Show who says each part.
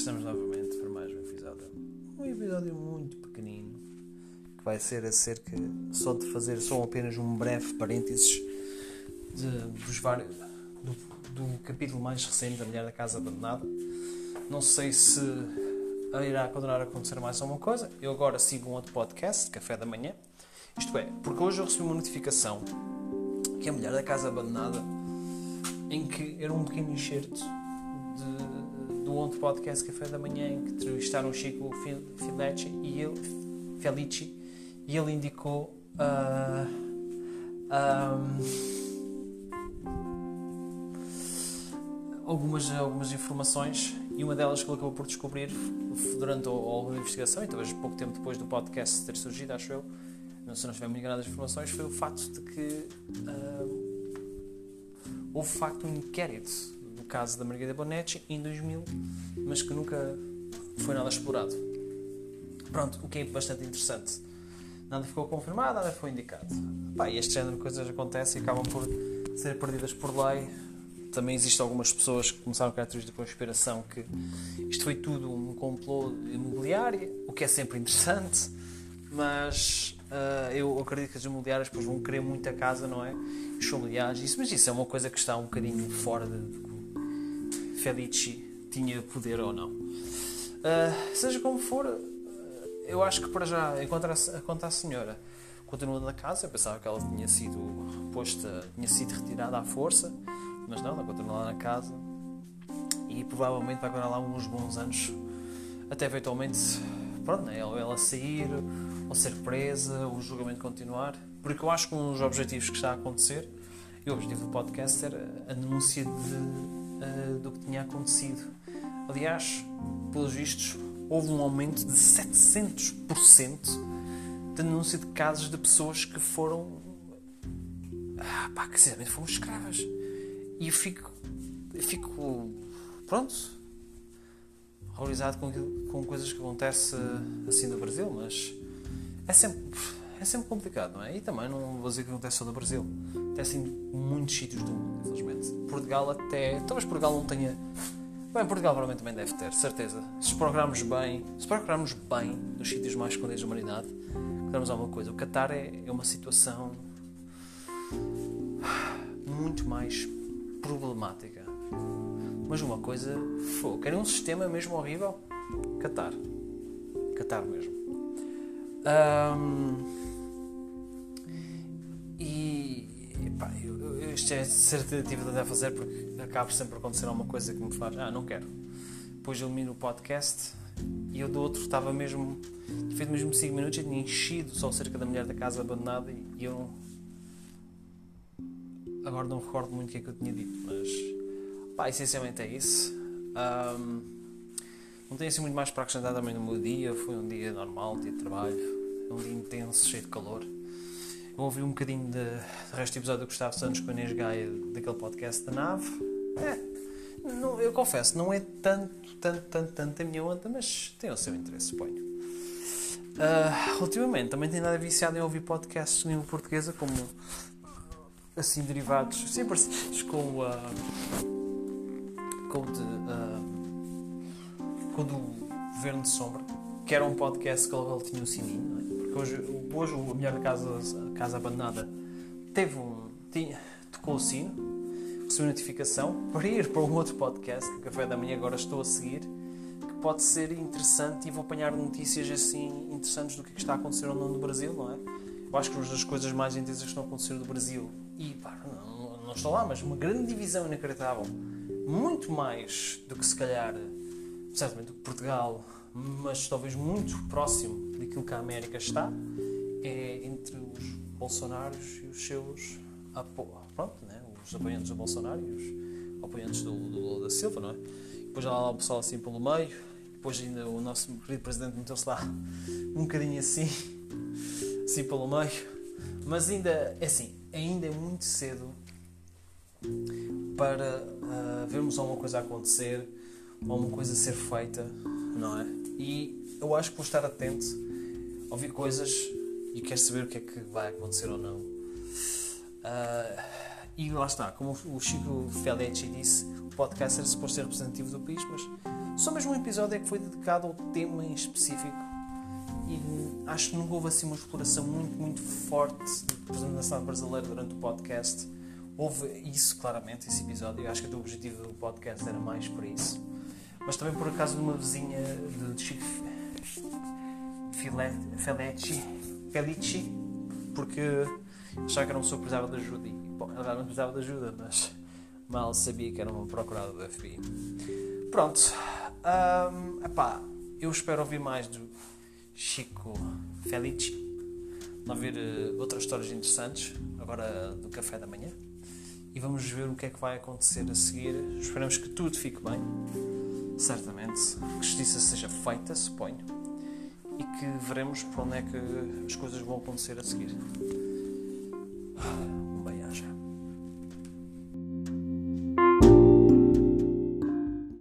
Speaker 1: estamos novamente para mais um episódio. Um episódio muito pequenino que vai ser acerca só de fazer só apenas um breve parênteses de, dos vários do, do, capítulo mais recente da Mulher da Casa Abandonada. Não sei se irá continuar a acontecer mais alguma coisa. Eu agora sigo um outro podcast, Café da Manhã. Isto é, porque hoje eu recebi uma notificação que a Mulher da Casa Abandonada em que era um pequeno enxerto de, do outro podcast Café da Manhã em que entrevistaram o Chico Felici e ele, Felici, e ele indicou uh, algumas, algumas informações e uma delas que ele acabou por descobrir durante a, a investigação, e talvez pouco tempo depois do podcast ter surgido, acho eu, se não estiver muito enganado as informações, foi o facto de que uh, houve de facto um inquérito caso da Margarida Bonetti em 2000, mas que nunca foi nada explorado. Pronto, o que é bastante interessante. Nada ficou confirmado, nada foi indicado. Pá, este género de coisas acontece e acabam por ser perdidas por lei. Também existem algumas pessoas que começaram a criar teorias de conspiração que isto foi tudo um complô imobiliário, o que é sempre interessante, mas uh, eu acredito que as imobiliárias depois vão querer muita casa, não é? Os familiares, isso, mas isso é uma coisa que está um bocadinho fora de, de Felici tinha poder ou não. Uh, seja como for, eu acho que para já, enquanto a, enquanto a senhora. Continua na casa, eu pensava que ela tinha sido posta, tinha sido retirada à força, mas não, ela continua lá na casa. E provavelmente vai continuar lá uns bons anos, até eventualmente, pronto, né, ela, ela sair ou ser presa, o julgamento continuar, porque eu acho que um dos objetivos que está a acontecer, e o objetivo do podcast era a denúncia de, do que tinha acontecido. Aliás, pelos vistos, houve um aumento de 700% de denúncia de casos de pessoas que foram. Ah, pá, que sinceramente foram escravas. E eu fico. Eu fico. Pronto. horrorizado com, com coisas que acontecem assim no Brasil, mas é sempre, é sempre complicado, não é? E também não vou dizer que acontece só no Brasil. Acontece em muitos sítios do mundo, infelizmente. Portugal até. Talvez Portugal não tenha. Bem, Portugal provavelmente também deve ter, certeza. Se procurarmos bem, se procurarmos bem nos sítios mais escondidos da humanidade, encontramos alguma coisa. O Qatar é, é uma situação muito mais problemática. Mas uma coisa, foi, querem um sistema mesmo horrível? Qatar. Qatar mesmo. Um, pá, eu, eu, isto é certeza de a fazer porque acaba sempre por acontecer alguma coisa que me faz, ah, não quero. Depois elimino o podcast e eu do outro estava mesmo, feito mesmo 5 minutos e tinha enchido só cerca da mulher da casa abandonada e, e eu agora não recordo muito o que é que eu tinha dito, mas pá, essencialmente é isso. Um, não tenho assim muito mais para acrescentar também no meu dia. Foi um dia normal, dia de trabalho. Um dia intenso, cheio de calor. Eu ouvi um bocadinho de, do resto do episódio do Gustavo Santos com a Inês Gaia daquele podcast da nave. É, não, eu confesso, não é tanto, tanto, tanto, tanto a minha onda, mas tem o seu interesse, suponho. Uh, ultimamente também tenho nada viciado em ouvir podcasts de língua portuguesa, como assim derivados, sempre com a. Uh, com de. Uh, com o do Governo de Sombra, que era um podcast que ele tinha um sininho, é? Porque hoje, hoje a mulher da casa, casa abandonada teve um, tinha, tocou o sino, recebeu notificação para ir para um outro podcast, que Café da Manhã agora estou a seguir, que pode ser interessante e vou apanhar notícias assim interessantes do que, é que está a acontecer ou não no Brasil, não é? Eu acho que uma das coisas mais intensas que estão a acontecer no Brasil, e pá, não, não estou lá, mas uma grande divisão inacreditável, muito mais do que se calhar certamente Portugal, mas talvez muito próximo daquilo que a América está, é entre os bolsonaros e os seus apo pronto, né? os apoiantes do Bolsonaro e os apoiantes do, Lula da Silva, não é? Depois já lá o pessoal assim pelo meio, depois ainda o nosso querido presidente meteu-se lá um bocadinho assim, assim pelo meio, mas ainda, é assim, ainda é muito cedo para uh, vermos alguma coisa a acontecer alguma coisa a ser feita, não é? E eu acho que vou estar atento, ouvir coisas e quero saber o que é que vai acontecer ou não. Uh, e lá está, como o Chico Felici disse, o podcast era suposto ser representativo do país, mas só mesmo um episódio é que foi dedicado ao tema em específico e acho que nunca houve assim uma exploração muito, muito forte da representação brasileira durante o podcast. Houve isso, claramente, esse episódio. Eu acho que o objetivo do podcast era mais por isso. Mas também por acaso de uma vizinha de Chico Felici, Felici, porque achava que era uma pessoa que precisava de ajuda. E, bom, não precisava de ajuda, mas mal sabia que era uma procurada do FBI. Pronto. Um, epá, eu espero ouvir mais do Chico Felici, ouvir uh, outras histórias interessantes, agora do café da manhã. E vamos ver o que é que vai acontecer a seguir. Esperamos que tudo fique bem, certamente, que justiça seja feita, suponho, e que veremos para onde é que as coisas vão acontecer a seguir.